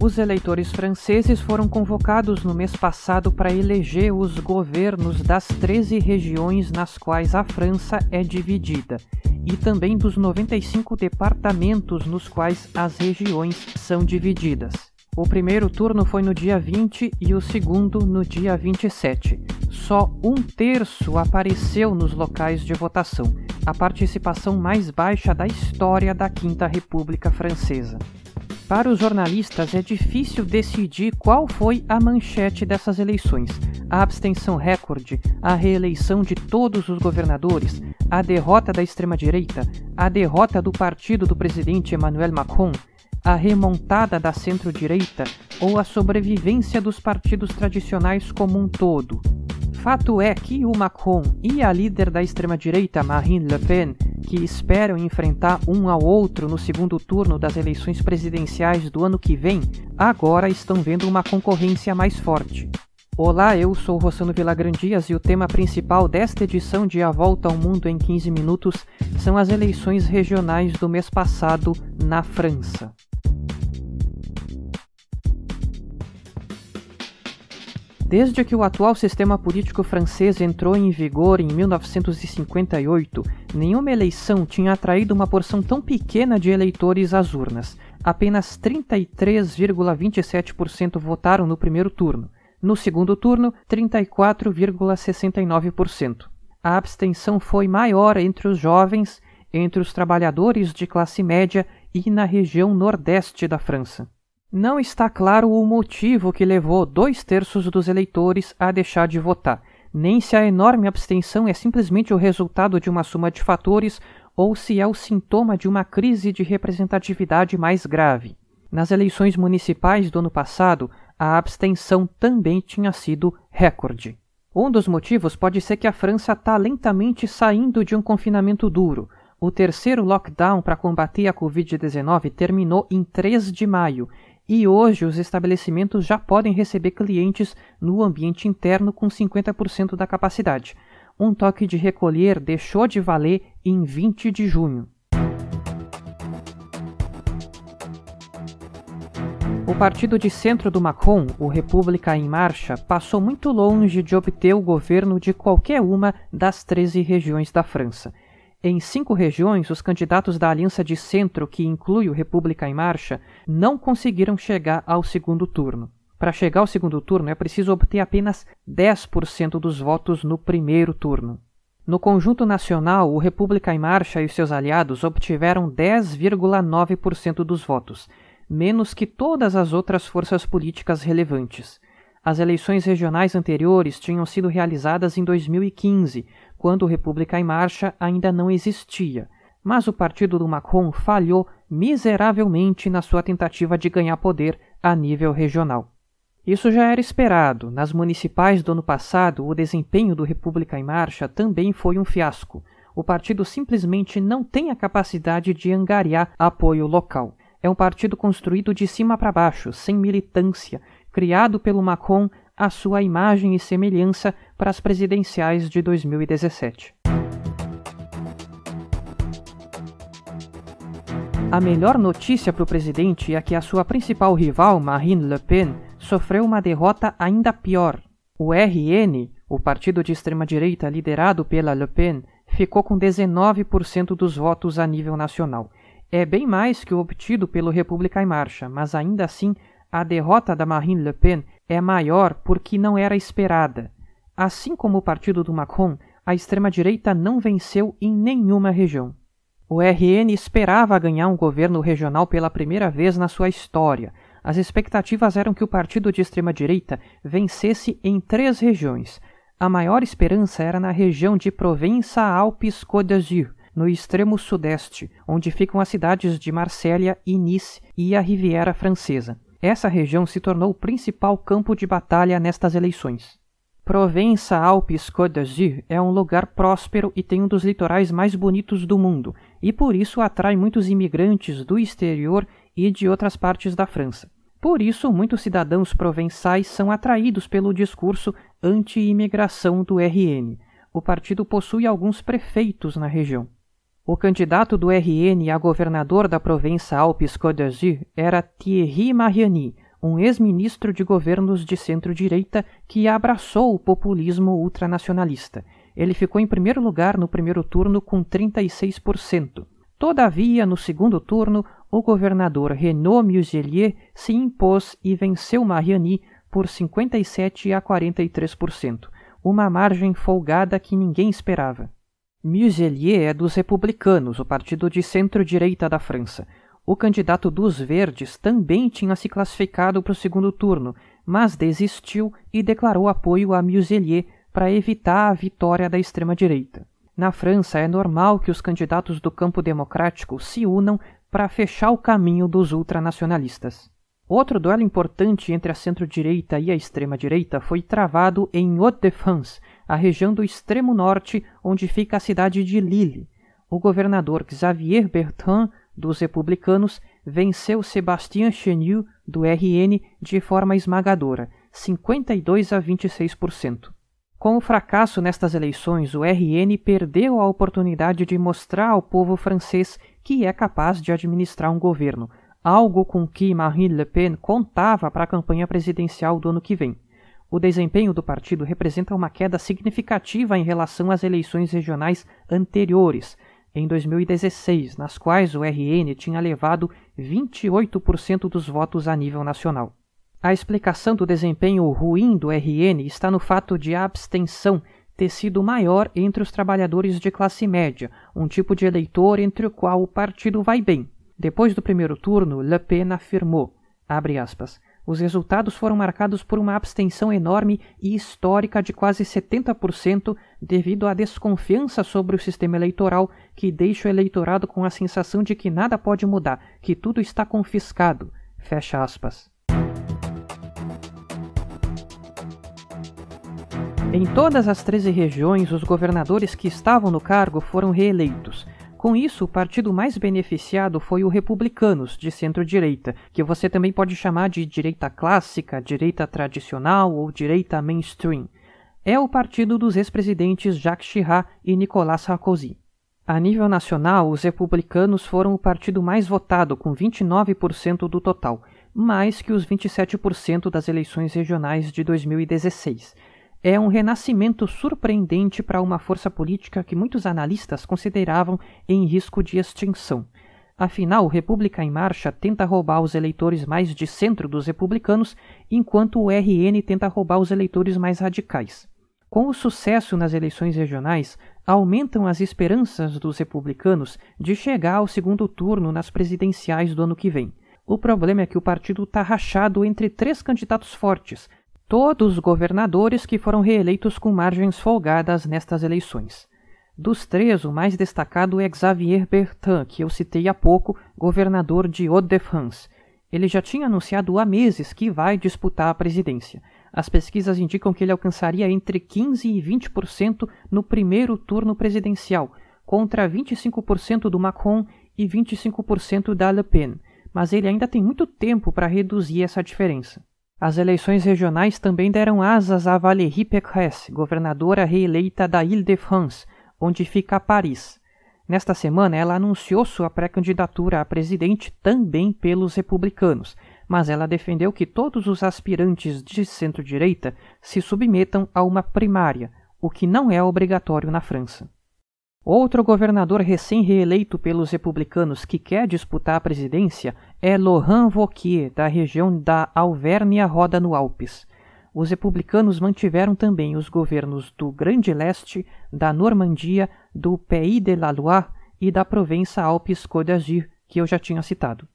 Os eleitores franceses foram convocados no mês passado para eleger os governos das 13 regiões nas quais a França é dividida e também dos 95 departamentos nos quais as regiões são divididas. O primeiro turno foi no dia 20 e o segundo no dia 27. Só um terço apareceu nos locais de votação, a participação mais baixa da história da Quinta República Francesa. Para os jornalistas é difícil decidir qual foi a manchete dessas eleições: a abstenção recorde, a reeleição de todos os governadores, a derrota da extrema-direita, a derrota do partido do presidente Emmanuel Macron, a remontada da centro-direita ou a sobrevivência dos partidos tradicionais como um todo. Fato é que o Macron e a líder da extrema-direita Marine Le Pen, que esperam enfrentar um ao outro no segundo turno das eleições presidenciais do ano que vem, agora estão vendo uma concorrência mais forte. Olá, eu sou Rossano Vilagrandias e o tema principal desta edição de A Volta ao Mundo em 15 Minutos são as eleições regionais do mês passado na França. Desde que o atual sistema político francês entrou em vigor em 1958, nenhuma eleição tinha atraído uma porção tão pequena de eleitores às urnas. Apenas 33,27% votaram no primeiro turno. No segundo turno, 34,69%. A abstenção foi maior entre os jovens, entre os trabalhadores de classe média e na região nordeste da França. Não está claro o motivo que levou dois terços dos eleitores a deixar de votar, nem se a enorme abstenção é simplesmente o resultado de uma soma de fatores ou se é o sintoma de uma crise de representatividade mais grave. Nas eleições municipais do ano passado, a abstenção também tinha sido recorde. Um dos motivos pode ser que a França está lentamente saindo de um confinamento duro. O terceiro lockdown para combater a Covid-19 terminou em 3 de maio e hoje os estabelecimentos já podem receber clientes no ambiente interno com 50% da capacidade. Um toque de recolher deixou de valer em 20 de junho. O partido de centro do Macron, o República em Marcha, passou muito longe de obter o governo de qualquer uma das 13 regiões da França. Em cinco regiões, os candidatos da Aliança de Centro, que inclui o República em Marcha, não conseguiram chegar ao segundo turno. Para chegar ao segundo turno, é preciso obter apenas 10% dos votos no primeiro turno. No conjunto nacional, o República em Marcha e seus aliados obtiveram 10,9% dos votos, menos que todas as outras forças políticas relevantes. As eleições regionais anteriores tinham sido realizadas em 2015, quando República em Marcha ainda não existia, mas o partido do Macron falhou miseravelmente na sua tentativa de ganhar poder a nível regional. Isso já era esperado. Nas municipais do ano passado, o desempenho do República em Marcha também foi um fiasco. O partido simplesmente não tem a capacidade de angariar apoio local. É um partido construído de cima para baixo, sem militância, criado pelo Macron a sua imagem e semelhança para as presidenciais de 2017. A melhor notícia para o presidente é que a sua principal rival, Marine Le Pen, sofreu uma derrota ainda pior. O RN, o partido de extrema-direita liderado pela Le Pen, ficou com 19% dos votos a nível nacional. É bem mais que o obtido pelo República em Marcha, mas ainda assim a derrota da Marine Le Pen é maior porque não era esperada. Assim como o partido do Macron, a extrema-direita não venceu em nenhuma região. O RN esperava ganhar um governo regional pela primeira vez na sua história. As expectativas eram que o partido de extrema-direita vencesse em três regiões. A maior esperança era na região de Provença-Alpes-Côte d'Azur, no extremo sudeste, onde ficam as cidades de Marsella e Nice e a Riviera Francesa. Essa região se tornou o principal campo de batalha nestas eleições. Provença-Alpes-Côte d'Azur é um lugar próspero e tem um dos litorais mais bonitos do mundo, e por isso atrai muitos imigrantes do exterior e de outras partes da França. Por isso, muitos cidadãos provençais são atraídos pelo discurso anti-imigração do RN. O partido possui alguns prefeitos na região. O candidato do RN a governador da província Alpes-Côte d'Azur era Thierry Mariani, um ex-ministro de governos de centro-direita que abraçou o populismo ultranacionalista. Ele ficou em primeiro lugar no primeiro turno com 36%. Todavia, no segundo turno, o governador Renaud Muselier se impôs e venceu Mariani por 57 a 43%, uma margem folgada que ninguém esperava. Muselier é dos Republicanos, o partido de centro-direita da França. O candidato dos Verdes também tinha se classificado para o segundo turno, mas desistiu e declarou apoio a Muselier para evitar a vitória da extrema-direita. Na França, é normal que os candidatos do campo democrático se unam para fechar o caminho dos ultranacionalistas. Outro duelo importante entre a centro-direita e a extrema-direita foi travado em Hauts-de-France, a região do extremo norte onde fica a cidade de Lille. O governador Xavier Bertrand, dos republicanos, venceu Sébastien Chenu, do RN, de forma esmagadora, 52 a 26%. Com o fracasso nestas eleições, o RN perdeu a oportunidade de mostrar ao povo francês que é capaz de administrar um governo, algo com que Marine Le Pen contava para a campanha presidencial do ano que vem. O desempenho do partido representa uma queda significativa em relação às eleições regionais anteriores, em 2016, nas quais o RN tinha levado 28% dos votos a nível nacional. A explicação do desempenho ruim do RN está no fato de a abstenção ter sido maior entre os trabalhadores de classe média, um tipo de eleitor entre o qual o partido vai bem. Depois do primeiro turno, Le Pen afirmou, aspas, os resultados foram marcados por uma abstenção enorme e histórica de quase 70% devido à desconfiança sobre o sistema eleitoral que deixa o eleitorado com a sensação de que nada pode mudar, que tudo está confiscado. Fecha aspas. Em todas as 13 regiões, os governadores que estavam no cargo foram reeleitos. Com isso, o partido mais beneficiado foi o Republicanos, de centro-direita, que você também pode chamar de direita clássica, direita tradicional ou direita mainstream. É o partido dos ex-presidentes Jacques Chirac e Nicolas Sarkozy. A nível nacional, os republicanos foram o partido mais votado, com 29% do total, mais que os 27% das eleições regionais de 2016 é um renascimento surpreendente para uma força política que muitos analistas consideravam em risco de extinção. Afinal, República em Marcha tenta roubar os eleitores mais de centro dos republicanos, enquanto o RN tenta roubar os eleitores mais radicais. Com o sucesso nas eleições regionais, aumentam as esperanças dos republicanos de chegar ao segundo turno nas presidenciais do ano que vem. O problema é que o partido está rachado entre três candidatos fortes, todos os governadores que foram reeleitos com margens folgadas nestas eleições. Dos três, o mais destacado é Xavier Bertrand, que eu citei há pouco, governador de Hauts-de-France. Ele já tinha anunciado há meses que vai disputar a presidência. As pesquisas indicam que ele alcançaria entre 15% e 20% no primeiro turno presidencial, contra 25% do Macron e 25% da Le Pen, mas ele ainda tem muito tempo para reduzir essa diferença. As eleições regionais também deram asas a Valérie Pécresse, governadora reeleita da Île-de-France, onde fica Paris. Nesta semana, ela anunciou sua pré-candidatura a presidente também pelos republicanos, mas ela defendeu que todos os aspirantes de centro-direita se submetam a uma primária, o que não é obrigatório na França. Outro governador recém-reeleito pelos republicanos que quer disputar a presidência é Laurent Wauquiez, da região da Alvérnia-Roda no Alpes. Os republicanos mantiveram também os governos do Grande Leste, da Normandia, do Pays de la Loire e da Provença Alpes-Côte d'Azur, que eu já tinha citado.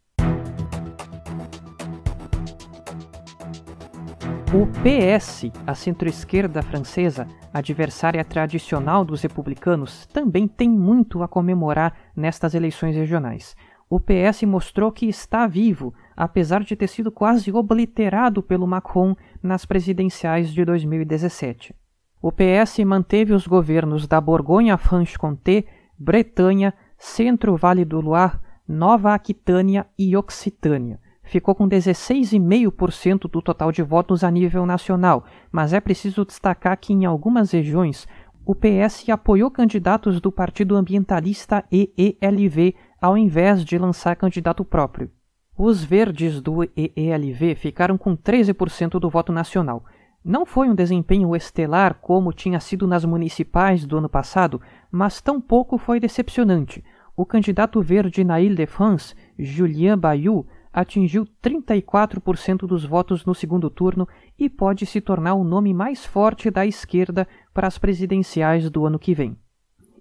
O PS, a centro-esquerda francesa, adversária tradicional dos republicanos, também tem muito a comemorar nestas eleições regionais. O PS mostrou que está vivo, apesar de ter sido quase obliterado pelo Macron nas presidenciais de 2017. O PS manteve os governos da Borgonha-Franche-Comté, Bretanha, Centro-Vale do Loire, Nova Aquitânia e Occitânia ficou com 16,5% do total de votos a nível nacional, mas é preciso destacar que em algumas regiões o PS apoiou candidatos do Partido Ambientalista EELV ao invés de lançar candidato próprio. Os verdes do EELV ficaram com 13% do voto nacional. Não foi um desempenho estelar como tinha sido nas municipais do ano passado, mas tampouco foi decepcionante. O candidato verde na Ile-de-France, Julien Bayou, atingiu 34% dos votos no segundo turno e pode se tornar o nome mais forte da esquerda para as presidenciais do ano que vem.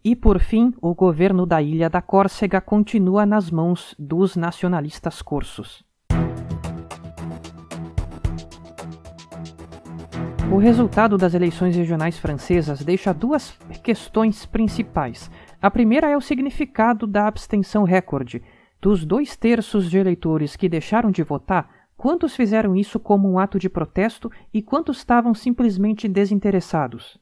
E por fim, o governo da ilha da Córcega continua nas mãos dos nacionalistas corsos. O resultado das eleições regionais francesas deixa duas questões principais. A primeira é o significado da abstenção recorde, dos dois terços de eleitores que deixaram de votar, quantos fizeram isso como um ato de protesto e quantos estavam simplesmente desinteressados?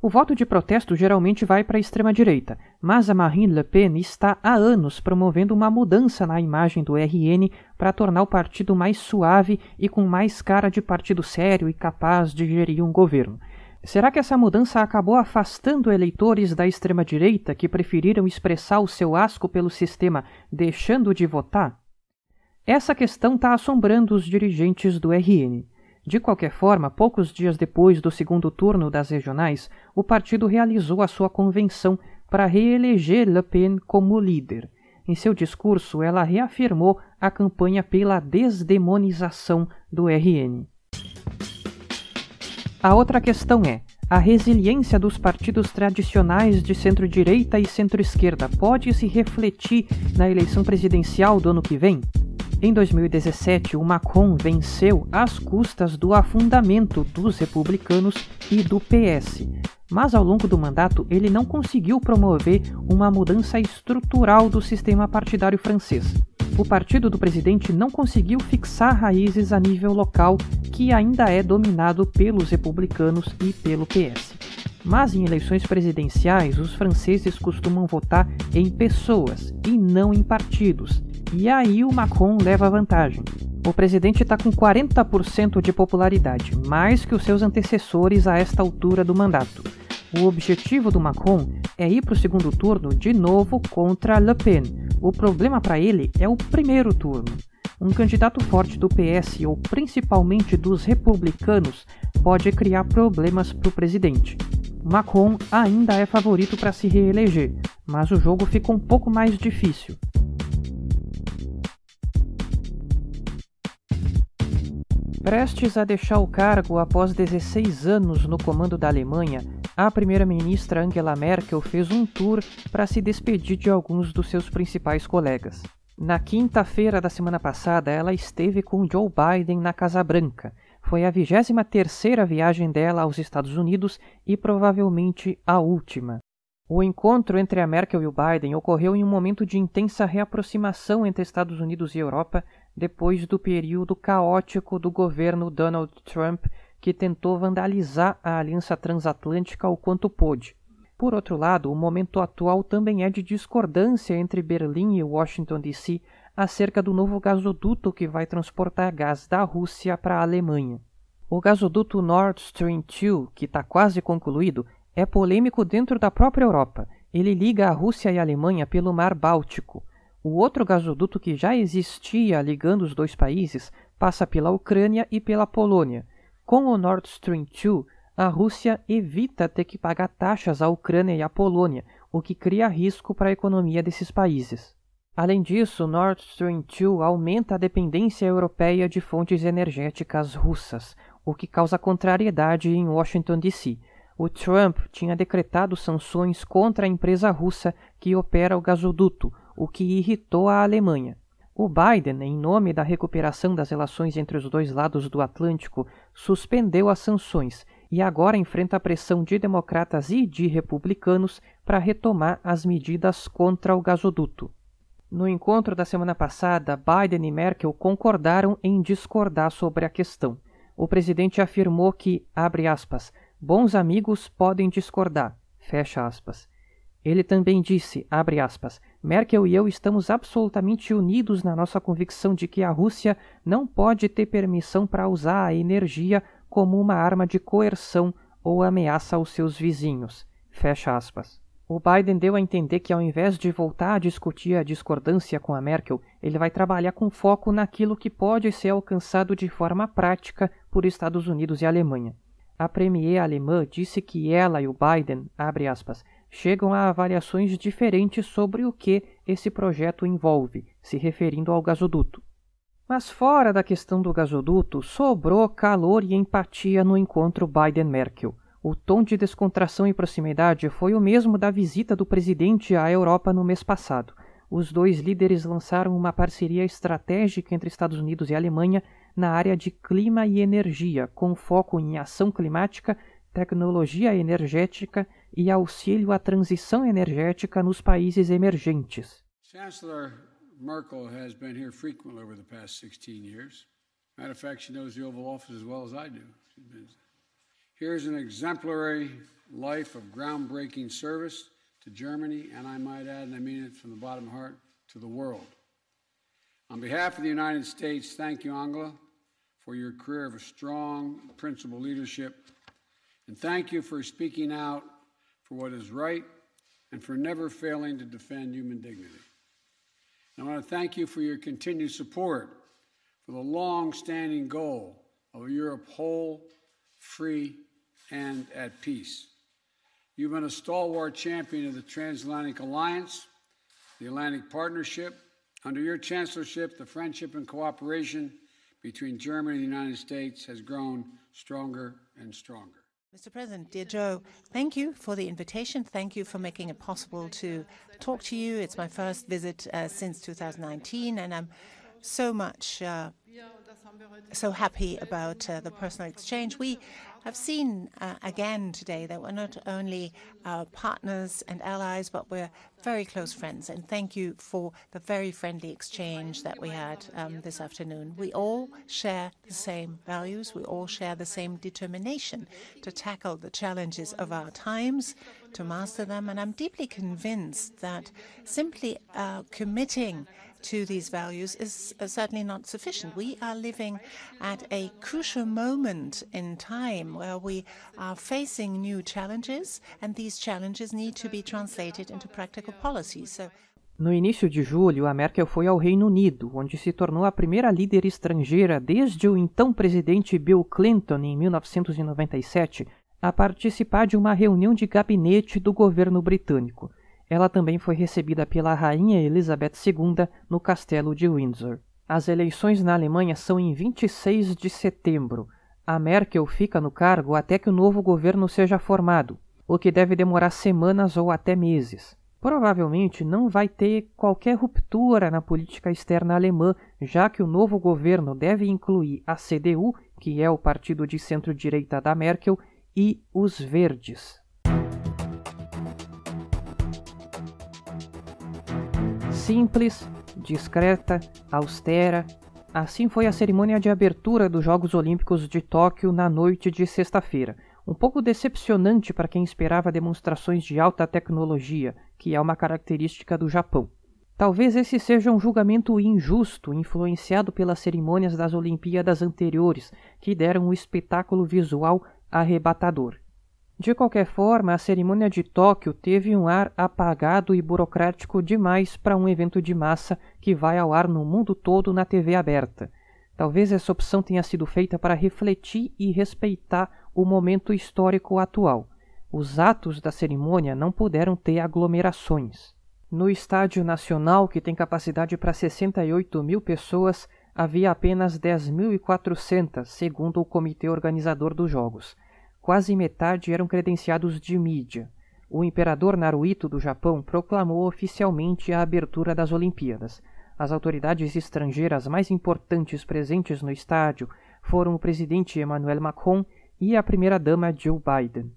O voto de protesto geralmente vai para a extrema-direita, mas a Marine Le Pen está há anos promovendo uma mudança na imagem do RN para tornar o partido mais suave e com mais cara de partido sério e capaz de gerir um governo. Será que essa mudança acabou afastando eleitores da extrema-direita que preferiram expressar o seu asco pelo sistema deixando de votar? Essa questão está assombrando os dirigentes do RN. De qualquer forma, poucos dias depois do segundo turno das regionais, o partido realizou a sua convenção para reeleger Le Pen como líder. Em seu discurso, ela reafirmou a campanha pela desdemonização do RN. A outra questão é: a resiliência dos partidos tradicionais de centro-direita e centro-esquerda pode se refletir na eleição presidencial do ano que vem? Em 2017, o Macron venceu às custas do afundamento dos republicanos e do PS, mas ao longo do mandato ele não conseguiu promover uma mudança estrutural do sistema partidário francês. O partido do presidente não conseguiu fixar raízes a nível local, que ainda é dominado pelos republicanos e pelo PS. Mas em eleições presidenciais, os franceses costumam votar em pessoas e não em partidos, e aí o Macron leva vantagem. O presidente está com 40% de popularidade, mais que os seus antecessores a esta altura do mandato. O objetivo do Macron é ir para o segundo turno de novo contra Le Pen. O problema para ele é o primeiro turno. Um candidato forte do PS ou principalmente dos republicanos pode criar problemas para o presidente. Macron ainda é favorito para se reeleger, mas o jogo fica um pouco mais difícil. Prestes a deixar o cargo após 16 anos no comando da Alemanha, a primeira-ministra Angela Merkel fez um tour para se despedir de alguns dos seus principais colegas. Na quinta-feira da semana passada, ela esteve com Joe Biden na Casa Branca. Foi a 23 terceira viagem dela aos Estados Unidos e provavelmente a última. O encontro entre a Merkel e o Biden ocorreu em um momento de intensa reaproximação entre Estados Unidos e Europa depois do período caótico do governo Donald Trump que tentou vandalizar a aliança transatlântica o quanto pôde. Por outro lado, o momento atual também é de discordância entre Berlim e Washington DC acerca do novo gasoduto que vai transportar gás da Rússia para a Alemanha. O gasoduto Nord Stream 2, que está quase concluído, é polêmico dentro da própria Europa. Ele liga a Rússia e a Alemanha pelo Mar Báltico. O outro gasoduto que já existia ligando os dois países passa pela Ucrânia e pela Polônia. Com o Nord Stream 2, a Rússia evita ter que pagar taxas à Ucrânia e à Polônia, o que cria risco para a economia desses países. Além disso, Nord Stream 2 aumenta a dependência europeia de fontes energéticas russas, o que causa contrariedade em Washington, D.C. O Trump tinha decretado sanções contra a empresa russa que opera o gasoduto, o que irritou a Alemanha. O Biden, em nome da recuperação das relações entre os dois lados do Atlântico, suspendeu as sanções e agora enfrenta a pressão de democratas e de republicanos para retomar as medidas contra o gasoduto. No encontro da semana passada, Biden e Merkel concordaram em discordar sobre a questão. O presidente afirmou que, abre aspas, bons amigos podem discordar, fecha aspas. Ele também disse, abre aspas, Merkel e eu estamos absolutamente unidos na nossa convicção de que a Rússia não pode ter permissão para usar a energia como uma arma de coerção ou ameaça aos seus vizinhos. Fecha aspas. O Biden deu a entender que, ao invés de voltar a discutir a discordância com a Merkel, ele vai trabalhar com foco naquilo que pode ser alcançado de forma prática por Estados Unidos e Alemanha. A premier alemã disse que ela e o Biden, aspas, chegam a avaliações diferentes sobre o que esse projeto envolve, se referindo ao gasoduto. Mas fora da questão do gasoduto, sobrou calor e empatia no encontro Biden-Merkel. O tom de descontração e proximidade foi o mesmo da visita do presidente à Europa no mês passado. Os dois líderes lançaram uma parceria estratégica entre Estados Unidos e Alemanha na área de clima e energia, com foco em ação climática, tecnologia energética e auxílio à transição energética nos países emergentes. Chancellor Merkel has been here frequently over the past 16 years. Matter of fact, she knows the Oval Office as well as I do. Here's an exemplary life of groundbreaking service to Germany, and I might add, and I mean it from the bottom of heart, to the world. On behalf of the United States, thank you, Angela, for your career of strong, principled leadership. And thank you for speaking out for what is right and for never failing to defend human dignity. And I want to thank you for your continued support for the long standing goal of a Europe whole, free, and at peace. You've been a stalwart champion of the Transatlantic Alliance, the Atlantic Partnership, Under your chancellorship, the friendship and cooperation between Germany and the United States has grown stronger and stronger. Mr. President, dear Joe, thank you for the invitation. Thank you for making it possible to talk to you. It's my first visit uh, since 2019, and I'm so much uh, so happy about uh, the personal exchange. We have seen uh, again today that we're not only partners and allies, but we're very close friends. And thank you for the very friendly exchange that we had um, this afternoon. We all share the same values. We all share the same determination to tackle the challenges of our times, to master them. And I'm deeply convinced that simply uh, committing to these values is uh, certainly not sufficient. We are living at a crucial moment in time where we are facing new challenges, and these challenges need to be translated into practical policies. So No início de julho, a Merkel foi ao Reino Unido, onde se tornou a primeira líder estrangeira desde o então presidente Bill Clinton em 1997 a participar de uma reunião de gabinete do governo britânico. Ela também foi recebida pela Rainha Elizabeth II no Castelo de Windsor. As eleições na Alemanha são em 26 de setembro. A Merkel fica no cargo até que o novo governo seja formado, o que deve demorar semanas ou até meses. Provavelmente não vai ter qualquer ruptura na política externa alemã, já que o novo governo deve incluir a CDU, que é o partido de centro-direita da Merkel, e os Verdes. Simples, discreta, austera, assim foi a cerimônia de abertura dos Jogos Olímpicos de Tóquio na noite de sexta-feira. Um pouco decepcionante para quem esperava demonstrações de alta tecnologia, que é uma característica do Japão. Talvez esse seja um julgamento injusto, influenciado pelas cerimônias das Olimpíadas anteriores, que deram um espetáculo visual arrebatador. De qualquer forma, a cerimônia de Tóquio teve um ar apagado e burocrático demais para um evento de massa que vai ao ar no mundo todo na TV aberta. Talvez essa opção tenha sido feita para refletir e respeitar o momento histórico atual. Os atos da cerimônia não puderam ter aglomerações. No Estádio Nacional, que tem capacidade para 68 mil pessoas, havia apenas 10.400, segundo o comitê organizador dos Jogos quase metade eram credenciados de mídia. O imperador Naruhito do Japão proclamou oficialmente a abertura das Olimpíadas. As autoridades estrangeiras mais importantes presentes no estádio foram o presidente Emmanuel Macron e a primeira-dama Joe Biden.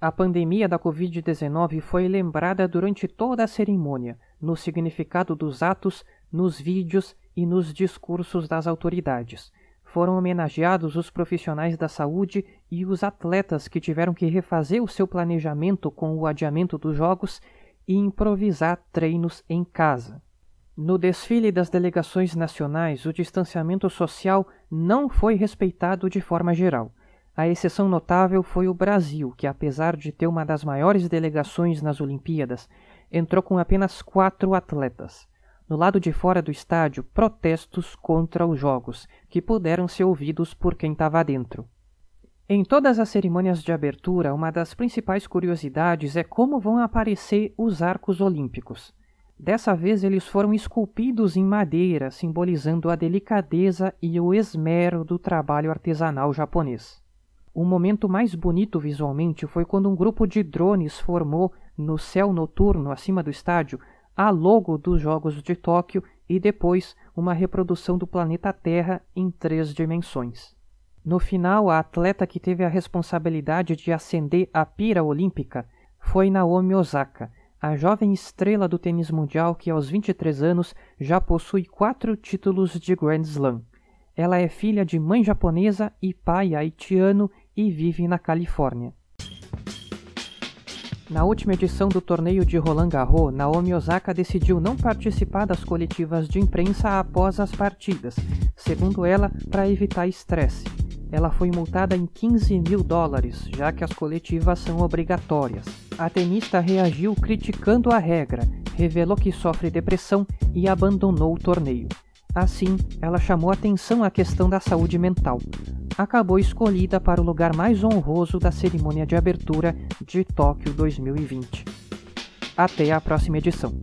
A pandemia da Covid-19 foi lembrada durante toda a cerimônia, no significado dos atos, nos vídeos e nos discursos das autoridades foram homenageados os profissionais da saúde e os atletas que tiveram que refazer o seu planejamento com o adiamento dos Jogos e improvisar treinos em casa. No desfile das delegações nacionais, o distanciamento social não foi respeitado de forma geral. A exceção notável foi o Brasil, que, apesar de ter uma das maiores delegações nas Olimpíadas, entrou com apenas quatro atletas. No lado de fora do estádio, protestos contra os jogos, que puderam ser ouvidos por quem estava dentro. Em todas as cerimônias de abertura, uma das principais curiosidades é como vão aparecer os arcos olímpicos. Dessa vez eles foram esculpidos em madeira, simbolizando a delicadeza e o esmero do trabalho artesanal japonês. O momento mais bonito visualmente foi quando um grupo de drones formou, no céu noturno acima do estádio, a logo dos Jogos de Tóquio e depois uma reprodução do planeta Terra em três dimensões. No final, a atleta que teve a responsabilidade de acender a pira olímpica foi Naomi Osaka, a jovem estrela do tênis mundial que aos 23 anos já possui quatro títulos de Grand Slam. Ela é filha de mãe japonesa e pai haitiano e vive na Califórnia. Na última edição do torneio de Roland Garros, Naomi Osaka decidiu não participar das coletivas de imprensa após as partidas, segundo ela, para evitar estresse ela foi multada em 15 mil dólares, já que as coletivas são obrigatórias. A tenista reagiu criticando a regra, revelou que sofre depressão e abandonou o torneio. Assim, ela chamou atenção à questão da saúde mental. Acabou escolhida para o lugar mais honroso da cerimônia de abertura de Tóquio 2020. Até a próxima edição.